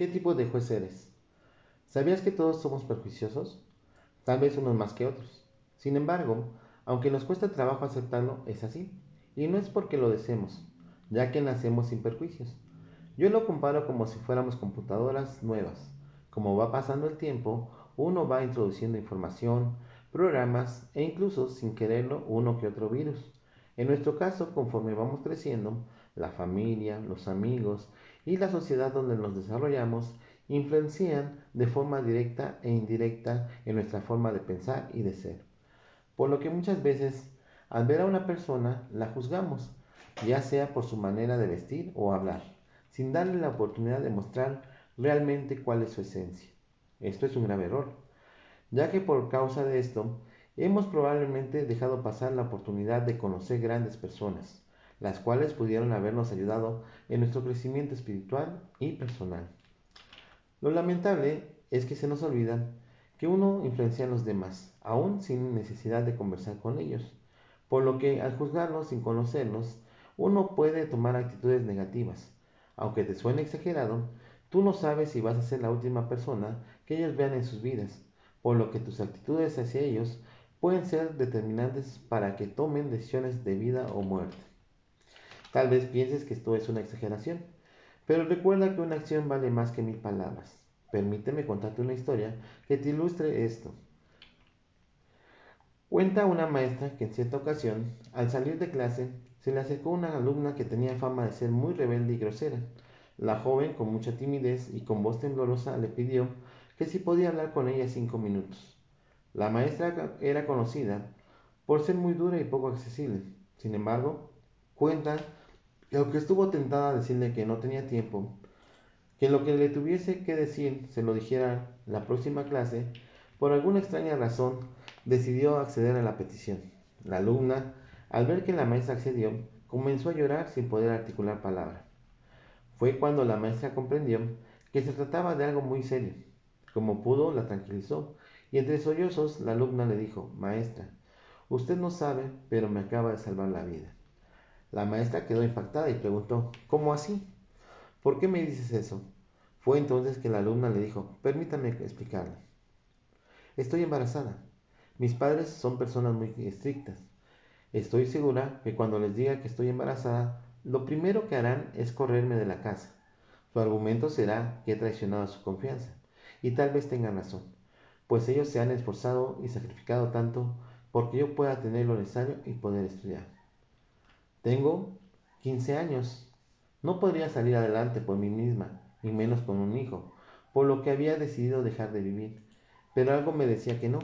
¿Qué tipo de juez eres? ¿Sabías que todos somos perjuiciosos? Tal vez unos más que otros. Sin embargo, aunque nos cuesta trabajo aceptarlo, es así. Y no es porque lo deseemos, ya que nacemos sin perjuicios. Yo lo comparo como si fuéramos computadoras nuevas. Como va pasando el tiempo, uno va introduciendo información, programas e incluso sin quererlo uno que otro virus. En nuestro caso, conforme vamos creciendo, la familia, los amigos y la sociedad donde nos desarrollamos influencian de forma directa e indirecta en nuestra forma de pensar y de ser. Por lo que muchas veces al ver a una persona la juzgamos, ya sea por su manera de vestir o hablar, sin darle la oportunidad de mostrar realmente cuál es su esencia. Esto es un grave error, ya que por causa de esto hemos probablemente dejado pasar la oportunidad de conocer grandes personas, las cuales pudieron habernos ayudado en nuestro crecimiento espiritual y personal. Lo lamentable es que se nos olvida que uno influencia a los demás, aún sin necesidad de conversar con ellos, por lo que al juzgarlos sin conocerlos, uno puede tomar actitudes negativas. Aunque te suene exagerado, tú no sabes si vas a ser la última persona que ellos vean en sus vidas, por lo que tus actitudes hacia ellos pueden ser determinantes para que tomen decisiones de vida o muerte. Tal vez pienses que esto es una exageración, pero recuerda que una acción vale más que mil palabras. Permíteme contarte una historia que te ilustre esto. Cuenta una maestra que en cierta ocasión, al salir de clase, se le acercó una alumna que tenía fama de ser muy rebelde y grosera. La joven, con mucha timidez y con voz temblorosa, le pidió que si podía hablar con ella cinco minutos. La maestra era conocida por ser muy dura y poco accesible. Sin embargo, cuenta y aunque estuvo tentada a decirle que no tenía tiempo, que lo que le tuviese que decir se lo dijera la próxima clase, por alguna extraña razón decidió acceder a la petición. La alumna, al ver que la maestra accedió, comenzó a llorar sin poder articular palabra. Fue cuando la maestra comprendió que se trataba de algo muy serio. Como pudo, la tranquilizó, y entre sollozos la alumna le dijo, Maestra, usted no sabe, pero me acaba de salvar la vida. La maestra quedó impactada y preguntó, ¿cómo así? ¿Por qué me dices eso? Fue entonces que la alumna le dijo, permítame explicarle. Estoy embarazada. Mis padres son personas muy estrictas. Estoy segura que cuando les diga que estoy embarazada, lo primero que harán es correrme de la casa. Su argumento será que he traicionado su confianza. Y tal vez tengan razón, pues ellos se han esforzado y sacrificado tanto porque yo pueda tener lo necesario y poder estudiar. Tengo 15 años. No podría salir adelante por mí misma, ni menos con un hijo, por lo que había decidido dejar de vivir. Pero algo me decía que no.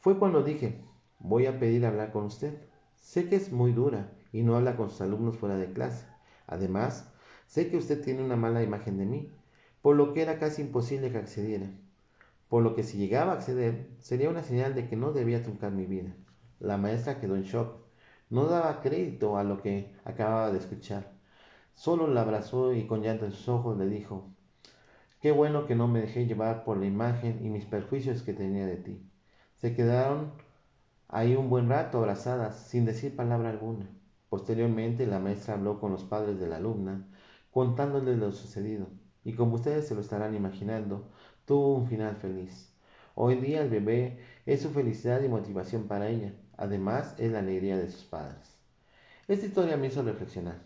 Fue cuando dije, voy a pedir hablar con usted. Sé que es muy dura y no habla con sus alumnos fuera de clase. Además, sé que usted tiene una mala imagen de mí, por lo que era casi imposible que accediera. Por lo que si llegaba a acceder, sería una señal de que no debía truncar mi vida. La maestra quedó en shock no daba crédito a lo que acababa de escuchar. Solo la abrazó y con llanto en sus ojos le dijo, Qué bueno que no me dejé llevar por la imagen y mis perjuicios que tenía de ti. Se quedaron ahí un buen rato abrazadas, sin decir palabra alguna. Posteriormente la maestra habló con los padres de la alumna, contándoles lo sucedido, y como ustedes se lo estarán imaginando, tuvo un final feliz. Hoy día el bebé es su felicidad y motivación para ella, Además, es la alegría de sus padres. Esta historia me hizo reflexionar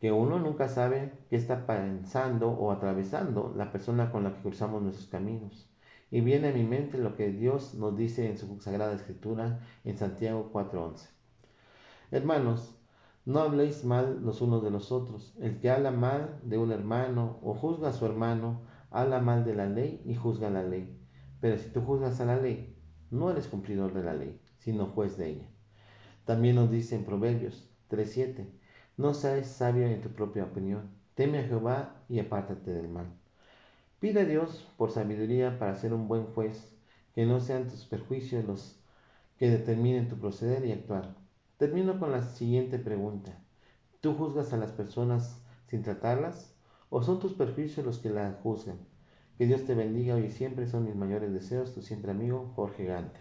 que uno nunca sabe qué está pensando o atravesando la persona con la que cruzamos nuestros caminos. Y viene a mi mente lo que Dios nos dice en su Sagrada Escritura en Santiago 4:11. Hermanos, no habléis mal los unos de los otros. El que habla mal de un hermano o juzga a su hermano, habla mal de la ley y juzga la ley. Pero si tú juzgas a la ley, no eres cumplidor de la ley sino juez de ella. También nos dice en Proverbios 3.7, no seas sabio en tu propia opinión, teme a Jehová y apártate del mal. Pide a Dios por sabiduría para ser un buen juez, que no sean tus perjuicios los que determinen tu proceder y actuar. Termino con la siguiente pregunta. ¿Tú juzgas a las personas sin tratarlas? ¿O son tus perjuicios los que las juzgan? Que Dios te bendiga hoy y siempre son mis mayores deseos, tu siempre amigo Jorge Gante.